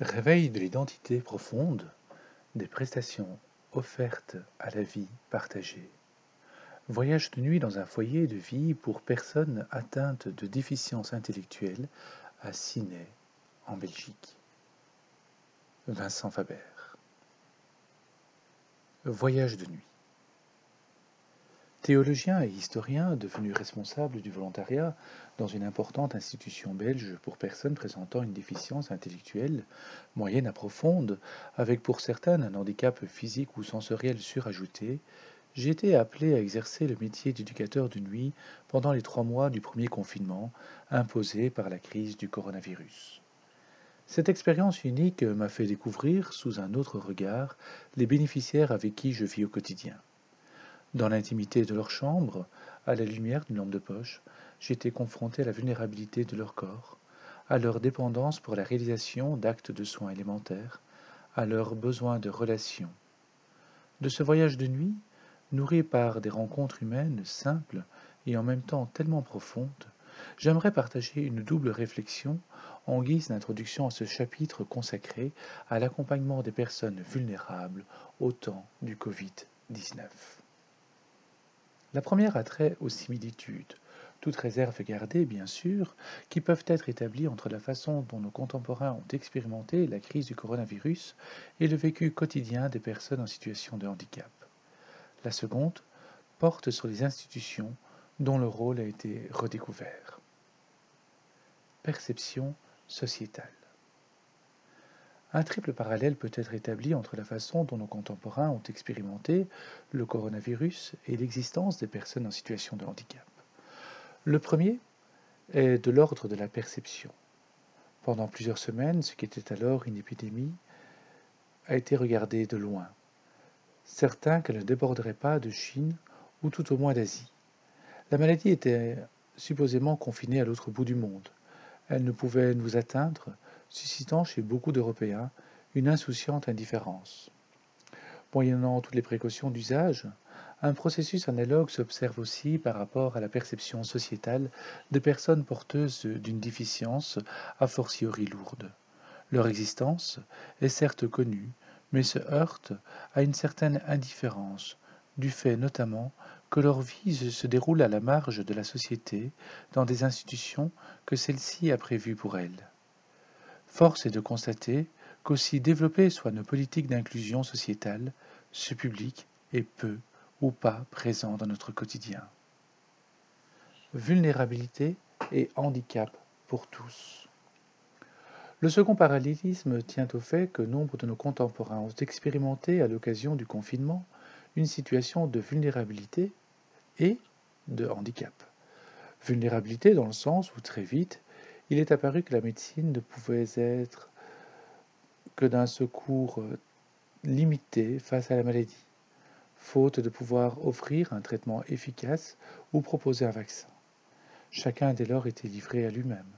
Réveil de l'identité profonde, des prestations offertes à la vie partagée. Voyage de nuit dans un foyer de vie pour personnes atteintes de déficience intellectuelle à Ciney, en Belgique. Vincent Faber. Voyage de nuit. Théologien et historien devenu responsable du volontariat dans une importante institution belge pour personnes présentant une déficience intellectuelle, moyenne à profonde, avec pour certaines un handicap physique ou sensoriel surajouté, j'ai été appelé à exercer le métier d'éducateur de nuit pendant les trois mois du premier confinement imposé par la crise du coronavirus. Cette expérience unique m'a fait découvrir, sous un autre regard, les bénéficiaires avec qui je vis au quotidien. Dans l'intimité de leur chambre, à la lumière d'une lampe de poche, j'étais confronté à la vulnérabilité de leur corps, à leur dépendance pour la réalisation d'actes de soins élémentaires, à leur besoin de relations. De ce voyage de nuit, nourri par des rencontres humaines simples et en même temps tellement profondes, j'aimerais partager une double réflexion en guise d'introduction à ce chapitre consacré à l'accompagnement des personnes vulnérables au temps du Covid-19. La première a trait aux similitudes, toutes réserves gardées bien sûr, qui peuvent être établies entre la façon dont nos contemporains ont expérimenté la crise du coronavirus et le vécu quotidien des personnes en situation de handicap. La seconde porte sur les institutions dont le rôle a été redécouvert. Perception sociétale. Un triple parallèle peut être établi entre la façon dont nos contemporains ont expérimenté le coronavirus et l'existence des personnes en situation de handicap. Le premier est de l'ordre de la perception. Pendant plusieurs semaines, ce qui était alors une épidémie a été regardé de loin, certain qu'elle ne déborderait pas de Chine ou tout au moins d'Asie. La maladie était supposément confinée à l'autre bout du monde. Elle ne pouvait nous atteindre suscitant chez beaucoup d'Européens une insouciante indifférence. Moyennant toutes les précautions d'usage, un processus analogue s'observe aussi par rapport à la perception sociétale des personnes porteuses d'une déficience a fortiori lourde. Leur existence est certes connue, mais se heurte à une certaine indifférence, du fait notamment que leur vie se déroule à la marge de la société dans des institutions que celle-ci a prévues pour elles. Force est de constater qu'aussi développées soient nos politiques d'inclusion sociétale, ce public est peu ou pas présent dans notre quotidien. Vulnérabilité et handicap pour tous. Le second parallélisme tient au fait que nombre de nos contemporains ont expérimenté à l'occasion du confinement une situation de vulnérabilité et de handicap. Vulnérabilité dans le sens où très vite, il est apparu que la médecine ne pouvait être que d'un secours euh, limité face à la maladie, faute de pouvoir offrir un traitement efficace ou proposer un vaccin. Chacun dès lors était livré à lui-même,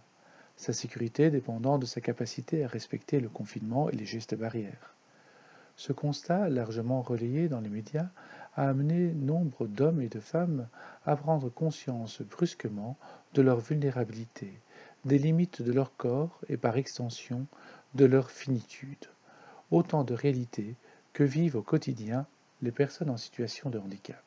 sa sécurité dépendant de sa capacité à respecter le confinement et les gestes barrières. Ce constat, largement relayé dans les médias, a amené nombre d'hommes et de femmes à prendre conscience brusquement de leur vulnérabilité des limites de leur corps et par extension de leur finitude, autant de réalités que vivent au quotidien les personnes en situation de handicap.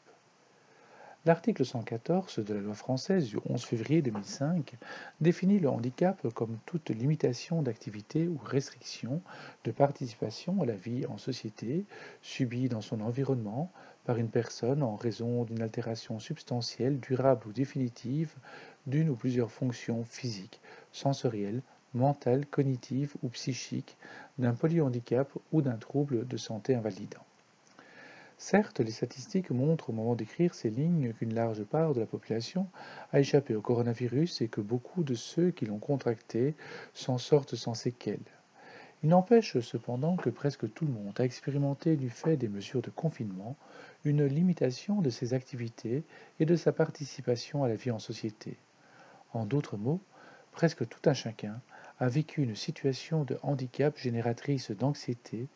L'article 114 de la loi française du 11 février 2005 définit le handicap comme toute limitation d'activité ou restriction de participation à la vie en société subie dans son environnement par une personne en raison d'une altération substantielle, durable ou définitive d'une ou plusieurs fonctions physiques, sensorielles, mentales, cognitives ou psychiques, d'un polyhandicap ou d'un trouble de santé invalidant. Certes, les statistiques montrent au moment d'écrire ces lignes qu'une large part de la population a échappé au coronavirus et que beaucoup de ceux qui l'ont contracté s'en sortent sans séquelles. Il n'empêche cependant que presque tout le monde a expérimenté du fait des mesures de confinement une limitation de ses activités et de sa participation à la vie en société. En d'autres mots, presque tout un chacun a vécu une situation de handicap génératrice d'anxiété,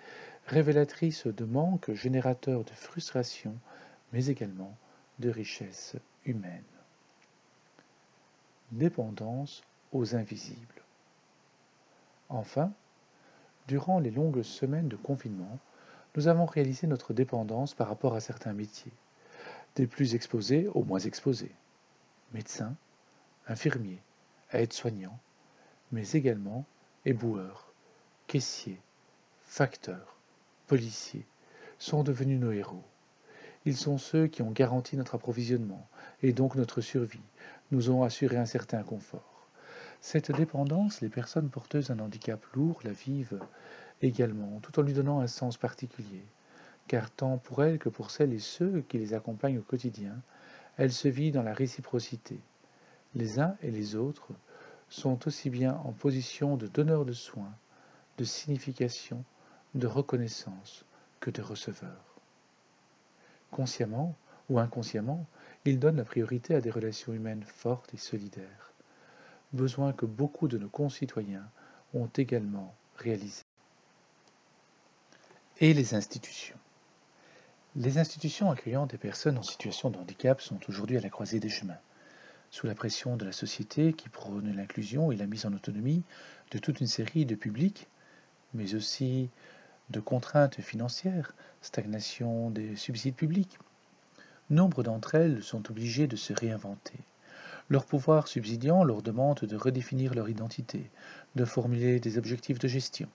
révélatrice de manque, générateur de frustration, mais également de richesse humaine. Dépendance aux invisibles. Enfin, Durant les longues semaines de confinement, nous avons réalisé notre dépendance par rapport à certains métiers, des plus exposés aux moins exposés. Médecins, infirmiers, aides-soignants, mais également éboueurs, caissiers, facteurs, policiers sont devenus nos héros. Ils sont ceux qui ont garanti notre approvisionnement et donc notre survie, nous ont assuré un certain confort. Cette dépendance, les personnes porteuses d'un handicap lourd la vivent également, tout en lui donnant un sens particulier, car tant pour elles que pour celles et ceux qui les accompagnent au quotidien, elle se vit dans la réciprocité. Les uns et les autres sont aussi bien en position de donneur de soins, de signification, de reconnaissance que de receveur. Consciemment ou inconsciemment, ils donnent la priorité à des relations humaines fortes et solidaires, besoin que beaucoup de nos concitoyens ont également réalisé. Et les institutions. Les institutions accueillant des personnes en situation de handicap sont aujourd'hui à la croisée des chemins. Sous la pression de la société qui prône l'inclusion et la mise en autonomie de toute une série de publics, mais aussi de contraintes financières, stagnation des subsides publics, nombre d'entre elles sont obligées de se réinventer. Leur pouvoir subsidiant leur demande de redéfinir leur identité, de formuler des objectifs de gestion,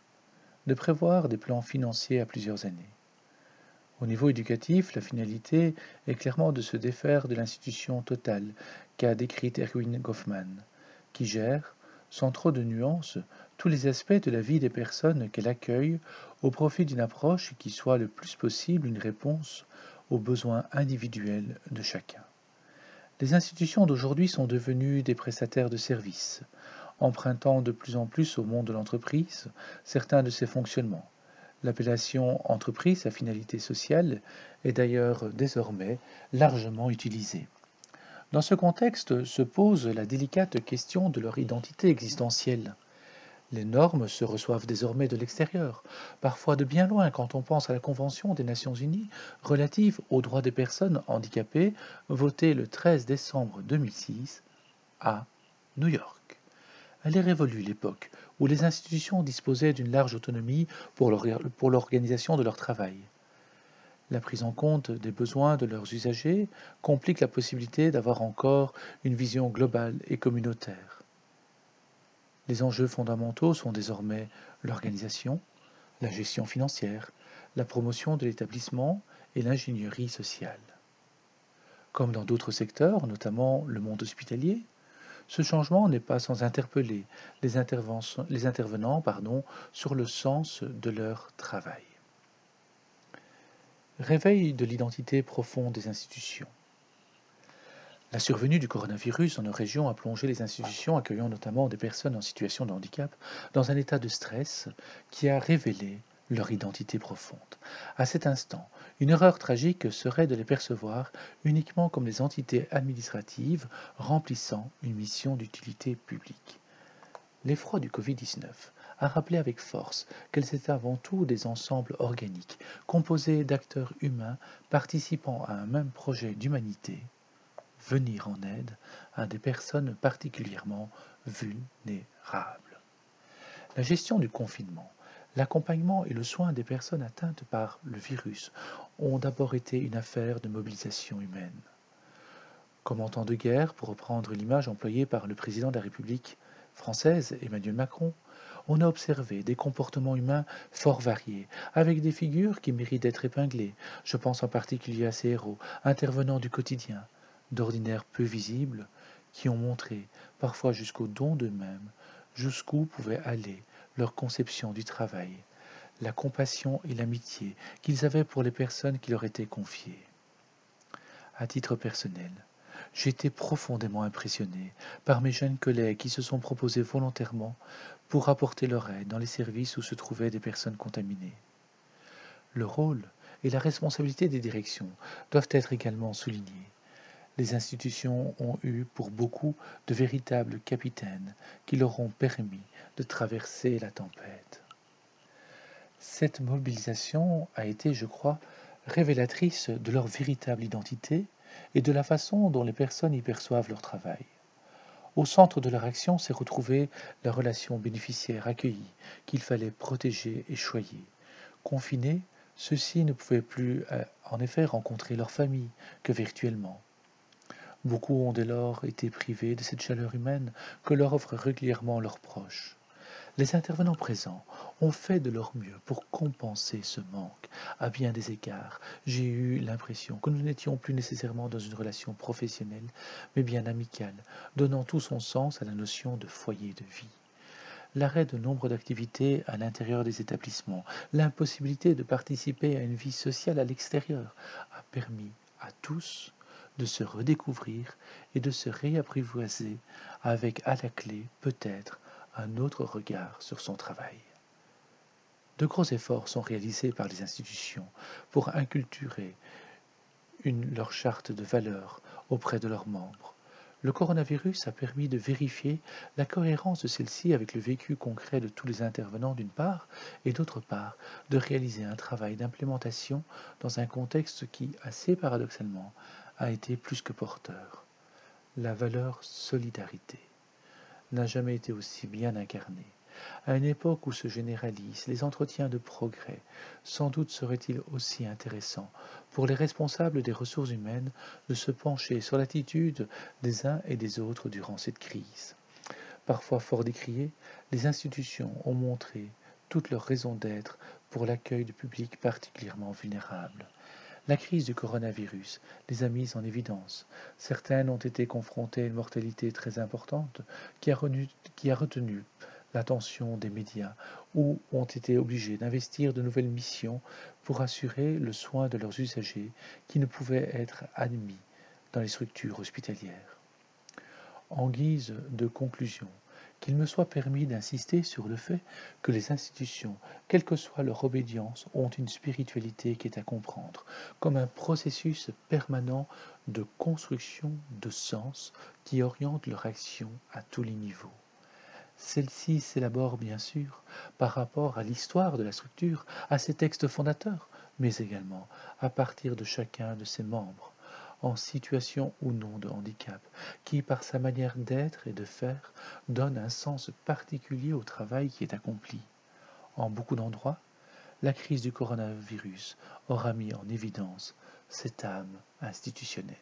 de prévoir des plans financiers à plusieurs années. Au niveau éducatif, la finalité est clairement de se défaire de l'institution totale qu'a décrite Erwin Goffman, qui gère, sans trop de nuances, tous les aspects de la vie des personnes qu'elle accueille au profit d'une approche qui soit le plus possible une réponse aux besoins individuels de chacun. Les institutions d'aujourd'hui sont devenues des prestataires de services, empruntant de plus en plus au monde de l'entreprise certains de ses fonctionnements L'appellation entreprise à finalité sociale est d'ailleurs désormais largement utilisée. Dans ce contexte se pose la délicate question de leur identité existentielle. Les normes se reçoivent désormais de l'extérieur, parfois de bien loin quand on pense à la Convention des Nations Unies relative aux droits des personnes handicapées, votée le 13 décembre 2006 à New York. Elle est révolue l'époque où les institutions disposaient d'une large autonomie pour l'organisation de leur travail. La prise en compte des besoins de leurs usagers complique la possibilité d'avoir encore une vision globale et communautaire. Les enjeux fondamentaux sont désormais l'organisation, la gestion financière, la promotion de l'établissement et l'ingénierie sociale. Comme dans d'autres secteurs, notamment le monde hospitalier, ce changement n'est pas sans interpeller les, intervenants sur le sens de leur travail. Réveil de l'identité profonde des institutions. La survenue du coronavirus dans nos régions a plongé les institutions accueillant notamment des personnes en situation de handicap dans un état de stress qui a révélé leur identité profonde. À cet instant, une erreur tragique serait de les percevoir uniquement comme des entités administratives remplissant une mission d'utilité publique. L'effroi du Covid-19 a rappelé avec force qu'elles étaient avant tout des ensembles organiques, composés d'acteurs humains participant à un même projet d'humanité, venir en aide à des personnes particulièrement vulnérables. La gestion du confinement L'accompagnement et le soin des personnes atteintes par le virus ont d'abord été une affaire de mobilisation humaine. Comme en temps de guerre, pour reprendre l'image employée par le président de la République française, Emmanuel Macron, on a observé des comportements humains fort variés, avec des figures qui méritent d'être épinglées. Je pense en particulier à ces héros, intervenants du quotidien, d'ordinaire peu visibles, qui ont montré, parfois jusqu'au don d'eux-mêmes, jusqu'où pouvait aller leur conception du travail, la compassion et l'amitié qu'ils avaient pour les personnes qui leur étaient confiées. À titre personnel, j'ai été profondément impressionné par mes jeunes collègues qui se sont proposés volontairement pour apporter leur aide dans les services où se trouvaient des personnes contaminées. Le rôle et la responsabilité des directions doivent être également soulignés les institutions ont eu pour beaucoup de véritables capitaines qui leur ont permis de traverser la tempête. Cette mobilisation a été, je crois, révélatrice de leur véritable identité et de la façon dont les personnes y perçoivent leur travail. Au centre de leur action s'est retrouvée la relation bénéficiaire-accueillie qu'il fallait protéger et choyer. Confinés, ceux-ci ne pouvaient plus euh, en effet rencontrer leur famille que virtuellement. Beaucoup ont dès lors été privés de cette chaleur humaine que leur offrent régulièrement leurs proches. Les intervenants présents ont fait de leur mieux pour compenser ce manque. À bien des égards, j'ai eu l'impression que nous n'étions plus nécessairement dans une relation professionnelle, mais bien amicale, donnant tout son sens à la notion de foyer de vie. L'arrêt de nombre d'activités à l'intérieur des établissements, l'impossibilité de participer à une vie sociale à l'extérieur, a permis à tous de se redécouvrir et de se réapprivoiser avec à la clé peut-être un autre regard sur son travail. De gros efforts sont réalisés par les institutions pour inculturer une, leur charte de valeurs auprès de leurs membres. Le coronavirus a permis de vérifier la cohérence de celle-ci avec le vécu concret de tous les intervenants d'une part, et d'autre part, de réaliser un travail d'implémentation dans un contexte qui, assez paradoxalement, a été plus que porteur. La valeur solidarité n'a jamais été aussi bien incarnée. À une époque où se généralisent les entretiens de progrès, sans doute serait-il aussi intéressant pour les responsables des ressources humaines de se pencher sur l'attitude des uns et des autres durant cette crise. Parfois fort décriées, les institutions ont montré toute leur raison d'être pour l'accueil de publics particulièrement vulnérables. La crise du coronavirus les a mises en évidence. Certaines ont été confrontées à une mortalité très importante qui a, retenu l'attention des médias ou ont été obligées d'investir de nouvelles missions pour assurer le soin de leurs usagers qui ne pouvaient être admis dans les structures hospitalières. En guise de conclusion, qu'il me soit permis d'insister sur le fait que les institutions, quelle que soit leur obédience, ont une spiritualité qui est à comprendre comme un processus permanent de construction de sens qui oriente leur action à tous les niveaux. Celle-ci s'élabore bien sûr par rapport à l'histoire de la structure, à ses textes fondateurs, mais également à partir de chacun de ses membres en situation ou non de handicap, qui, par sa manière d'être et de faire, donne un sens particulier au travail qui est accompli. En beaucoup d'endroits, la crise du coronavirus aura mis en évidence cette âme institutionnelle.